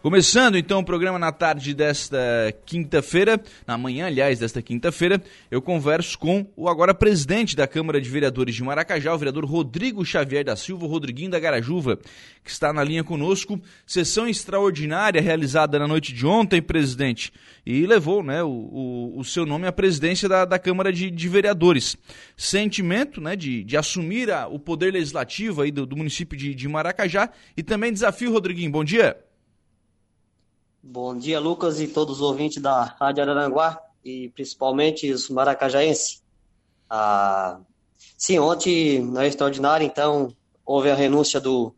Começando então o programa na tarde desta quinta-feira, na manhã, aliás, desta quinta-feira, eu converso com o agora presidente da Câmara de Vereadores de Maracajá, o vereador Rodrigo Xavier da Silva, Rodriguinho da Garajuva, que está na linha conosco. Sessão extraordinária realizada na noite de ontem, presidente, e levou né, o, o, o seu nome à presidência da, da Câmara de, de, Vereadores. Sentimento né, de, de assumir a, o poder legislativo aí do, do município de, de Maracajá e também desafio, Rodriguinho. Bom dia. Bom dia, Lucas, e todos os ouvintes da Rádio Araranguá e principalmente os maracajaenses. Ah, sim, ontem, na extraordinária, então, houve a renúncia do,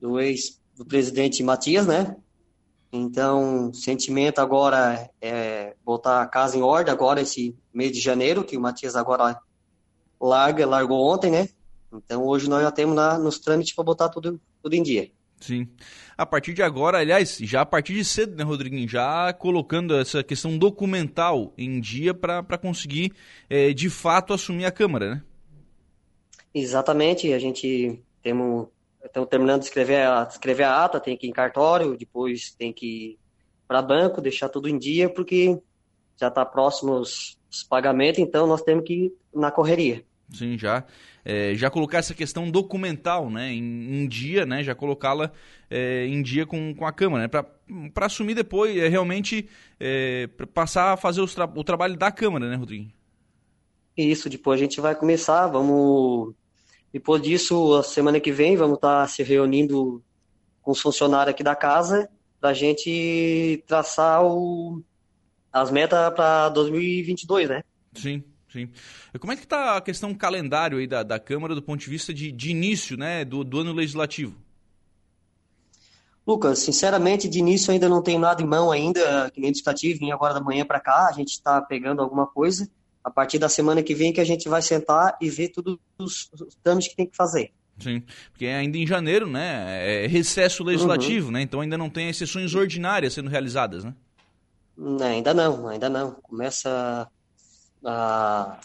do ex do presidente Matias, né? Então, o sentimento agora é botar a casa em ordem agora esse mês de janeiro, que o Matias agora larga, largou ontem, né? Então, hoje nós já temos na, nos trâmites para botar tudo, tudo em dia. Sim. A partir de agora, aliás, já a partir de cedo, né, Rodriguinho? Já colocando essa questão documental em dia para conseguir, é, de fato, assumir a Câmara, né? Exatamente. A gente temos, estamos terminando de escrever a, escrever a ata, tem que ir em cartório, depois tem que ir para banco, deixar tudo em dia, porque já está próximo os, os pagamentos, então nós temos que ir na correria. Sim, já é, já colocar essa questão documental né, em, em dia, né, já colocá-la é, em dia com, com a Câmara, né, para assumir depois, é, realmente é, passar a fazer tra o trabalho da Câmara, né, Rodrigo? Isso, depois a gente vai começar, vamos. Depois disso, a semana que vem, vamos estar tá se reunindo com os funcionários aqui da casa para a gente traçar o, as metas para 2022, né? Sim. Sim. Como é que está a questão calendário aí da, da Câmara do ponto de vista de, de início né, do, do ano legislativo? Lucas, sinceramente, de início ainda não tenho nada em mão ainda, que nem legislativo, vim agora da manhã para cá, a gente está pegando alguma coisa. A partir da semana que vem que a gente vai sentar e ver todos os, os trâmites que tem que fazer. Sim, porque é ainda em janeiro, né, é recesso legislativo, uhum. né, então ainda não tem as sessões ordinárias sendo realizadas, né? Ainda não, ainda não. Começa ah,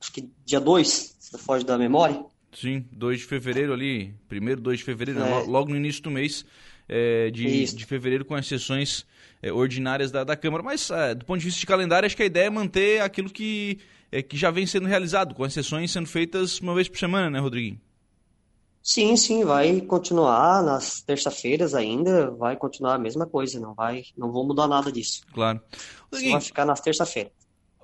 acho que dia 2, se foge da memória. Sim, 2 de fevereiro ali, primeiro 2 de fevereiro, é. logo no início do mês é, de, de fevereiro com as sessões é, ordinárias da, da Câmara. Mas é, do ponto de vista de calendário, acho que a ideia é manter aquilo que, é, que já vem sendo realizado, com as sessões sendo feitas uma vez por semana, né, Rodriguinho? Sim, sim, vai continuar nas terça-feiras ainda, vai continuar a mesma coisa, não vai, não vou mudar nada disso. Claro. Vai ficar nas terça-feiras.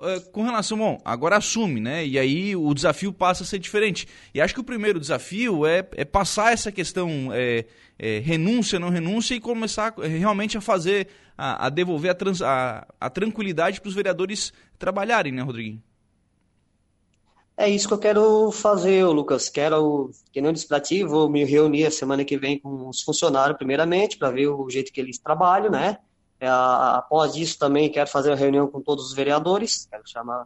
É, com relação, bom, agora assume, né? E aí o desafio passa a ser diferente. E acho que o primeiro desafio é, é passar essa questão é, é, renúncia, não renúncia e começar realmente a fazer, a, a devolver a, trans, a, a tranquilidade para os vereadores trabalharem, né, Rodriguinho? É isso que eu quero fazer, Lucas. Quero, que não disse vou me reunir a semana que vem com os funcionários, primeiramente, para ver o jeito que eles trabalham, né? É, após isso, também quero fazer uma reunião com todos os vereadores, quero chamar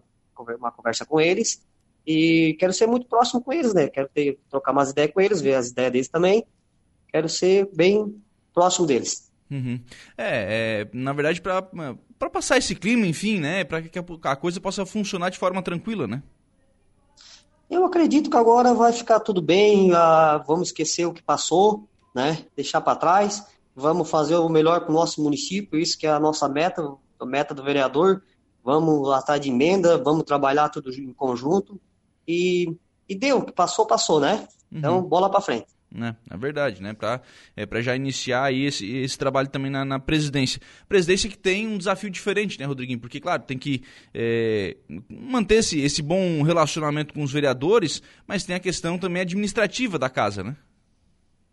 uma conversa com eles e quero ser muito próximo com eles, né? Quero ter, trocar umas ideias com eles, ver as ideias deles também. Quero ser bem próximo deles. Uhum. É, é, na verdade, para passar esse clima, enfim, né? Para que a coisa possa funcionar de forma tranquila, né? Eu acredito que agora vai ficar tudo bem, uh, vamos esquecer o que passou, né? Deixar para trás vamos fazer o melhor para o nosso município, isso que é a nossa meta, a meta do vereador. Vamos atrás de emenda, vamos trabalhar tudo em conjunto. E, e deu, que passou, passou, né? Então, uhum. bola para frente. Né? É verdade, né? Para é, já iniciar aí esse, esse trabalho também na, na, presidência. Presidência que tem um desafio diferente, né, Rodriguinho? Porque, claro, tem que é, manter esse, esse bom relacionamento com os vereadores, mas tem a questão também administrativa da casa, né?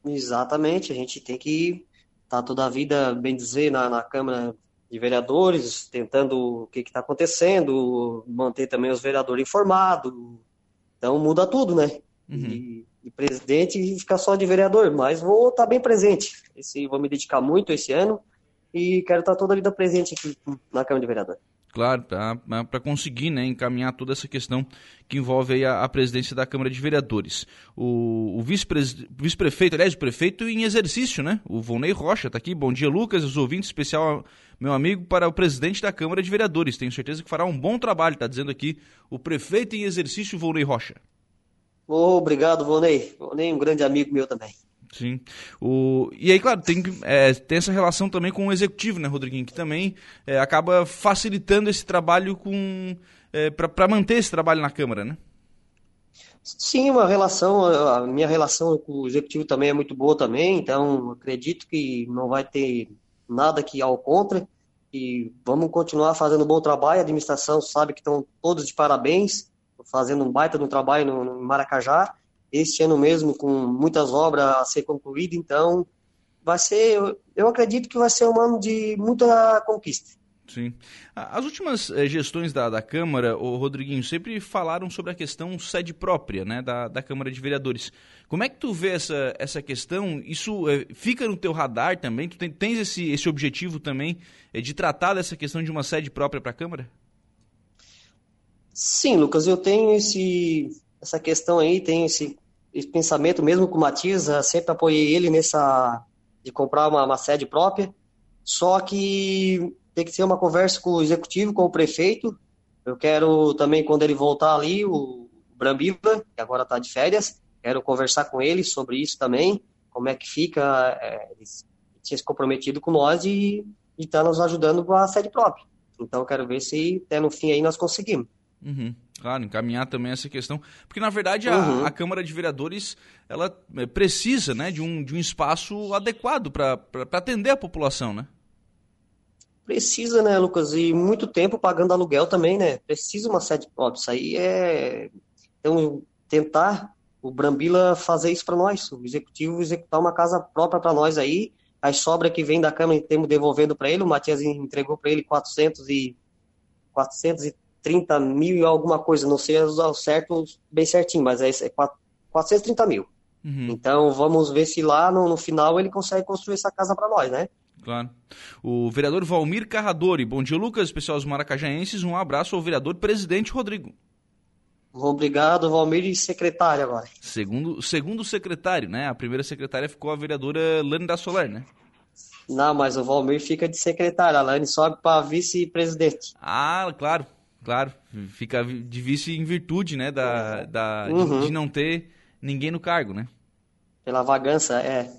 Exatamente, a gente tem que tá toda a vida, bem dizer, na, na Câmara de Vereadores, tentando o que está acontecendo, manter também os vereadores informados. Então muda tudo, né? Uhum. E, e, presidente fica só de vereador, mas vou estar tá bem presente. Esse, vou me dedicar muito esse ano e quero estar tá toda a vida presente aqui na Câmara de Vereadores. Claro, para conseguir né, encaminhar toda essa questão que envolve a, a, presidência da Câmara de Vereadores. O, o vice-prefeito, aliás, o prefeito em exercício, né? O Volney Rocha está aqui. Bom dia, Lucas, os ouvintes, especial meu amigo, para o presidente da Câmara de Vereadores. Tenho certeza que fará um bom trabalho, está dizendo aqui o prefeito em exercício, Volney Rocha. Oh, obrigado, Volney. Volney, um grande amigo meu também. Sim. O... E aí, claro, tem, é, tem essa relação também com o executivo, né, Rodriguinho? Que também é, acaba facilitando esse trabalho com. É, para manter esse trabalho na Câmara, né? Sim, uma relação, a minha relação com o executivo também é muito boa também, então acredito que não vai ter nada que ao contra e vamos continuar fazendo um bom trabalho. A administração sabe que estão todos de parabéns, fazendo um baita de um trabalho no, no Maracajá. Este ano mesmo, com muitas obras a ser concluídas, então vai ser, eu acredito que vai ser um ano de muita conquista. Sim. As últimas eh, gestões da, da Câmara, o Rodriguinho, sempre falaram sobre a questão sede própria né, da, da Câmara de Vereadores. Como é que tu vê essa, essa questão? Isso é, fica no teu radar também? Tu tem, tens esse, esse objetivo também é, de tratar dessa questão de uma sede própria para a Câmara? Sim, Lucas, eu tenho esse, essa questão aí, tenho esse, esse pensamento mesmo com o Matias, sempre apoiei ele nessa de comprar uma, uma sede própria, só que tem que ser uma conversa com o executivo, com o prefeito. Eu quero também, quando ele voltar ali, o Brambila, que agora está de férias, quero conversar com ele sobre isso também, como é que fica, é, ele tinha se comprometido com nós e está nos ajudando com a sede própria. Então, quero ver se até no fim aí nós conseguimos. Uhum. Claro, encaminhar também essa questão. Porque, na verdade, a, uhum. a Câmara de Vereadores ela é, precisa né, de, um, de um espaço adequado para atender a população, né? Precisa, né, Lucas? E muito tempo pagando aluguel também, né? Precisa uma sede própria. Isso aí é. Então, tentar o Brambila fazer isso para nós, o executivo executar uma casa própria para nós aí. As sobras que vem da Câmara temos devolvendo para ele. O Matias entregou para ele 400 e 430 mil e alguma coisa. Não sei o certo, bem certinho, mas é, é 430 mil. Uhum. Então vamos ver se lá no, no final ele consegue construir essa casa para nós, né? Claro. O vereador Valmir Carradori. Bom dia, Lucas, especial dos maracajaenses. Um abraço ao vereador presidente Rodrigo. Obrigado, Valmir, e secretário agora. Segundo, segundo secretário, né? A primeira secretária ficou a vereadora Lani da Solar, né? Não, mas o Valmir fica de secretário. A Lani sobe para vice-presidente. Ah, claro, claro. Fica de vice em virtude, né? Da, da, uhum. de, de não ter ninguém no cargo, né? Pela vagança, é.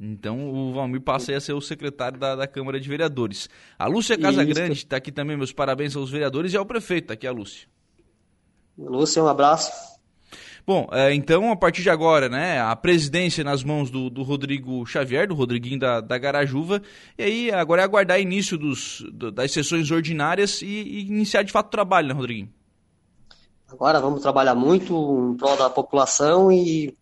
Então o Valmir passa a ser o secretário da, da Câmara de Vereadores. A Lúcia Casagrande está aqui também, meus parabéns aos vereadores e ao prefeito, está aqui a Lúcia. Lúcia, um abraço. Bom, é, então a partir de agora, né, a presidência nas mãos do, do Rodrigo Xavier, do Rodriguinho da, da Garajuva, e aí agora é aguardar início dos, do, das sessões ordinárias e, e, iniciar de fato o trabalho, né, Rodriguinho? Agora vamos trabalhar muito em prol da população e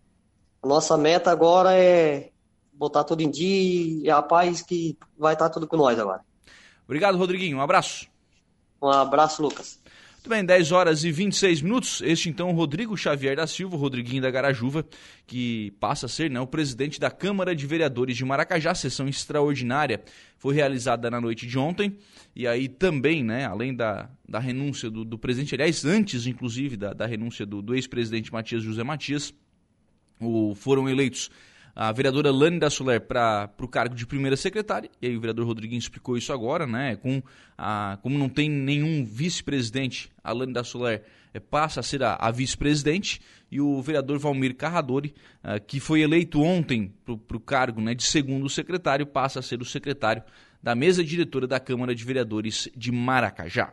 a nossa meta agora é botar tudo em dia e a paz que vai estar tudo com nós agora. Obrigado, Rodriguinho. Um abraço. Um abraço, Lucas. Muito bem, 10 horas e 26 minutos. Este então Rodrigo Xavier da Silva, Rodriguinho da Garajuva, que passa a ser né, o presidente da Câmara de Vereadores de Maracajá, sessão extraordinária, foi realizada na noite de ontem. E aí também, né, além da, da renúncia do, do presidente, aliás, antes inclusive da, da renúncia do, do ex-presidente Matias José Matias, o, foram eleitos a vereadora Lani da Soler para o cargo de primeira secretária, e aí o vereador Rodriguinho explicou isso agora, né? Com a, como não tem nenhum vice-presidente, a Lani da Soler é, passa a ser a, a vice-presidente, e o vereador Valmir Carradori, uh, que foi eleito ontem para o cargo né, de segundo secretário, passa a ser o secretário da mesa diretora da Câmara de Vereadores de Maracajá.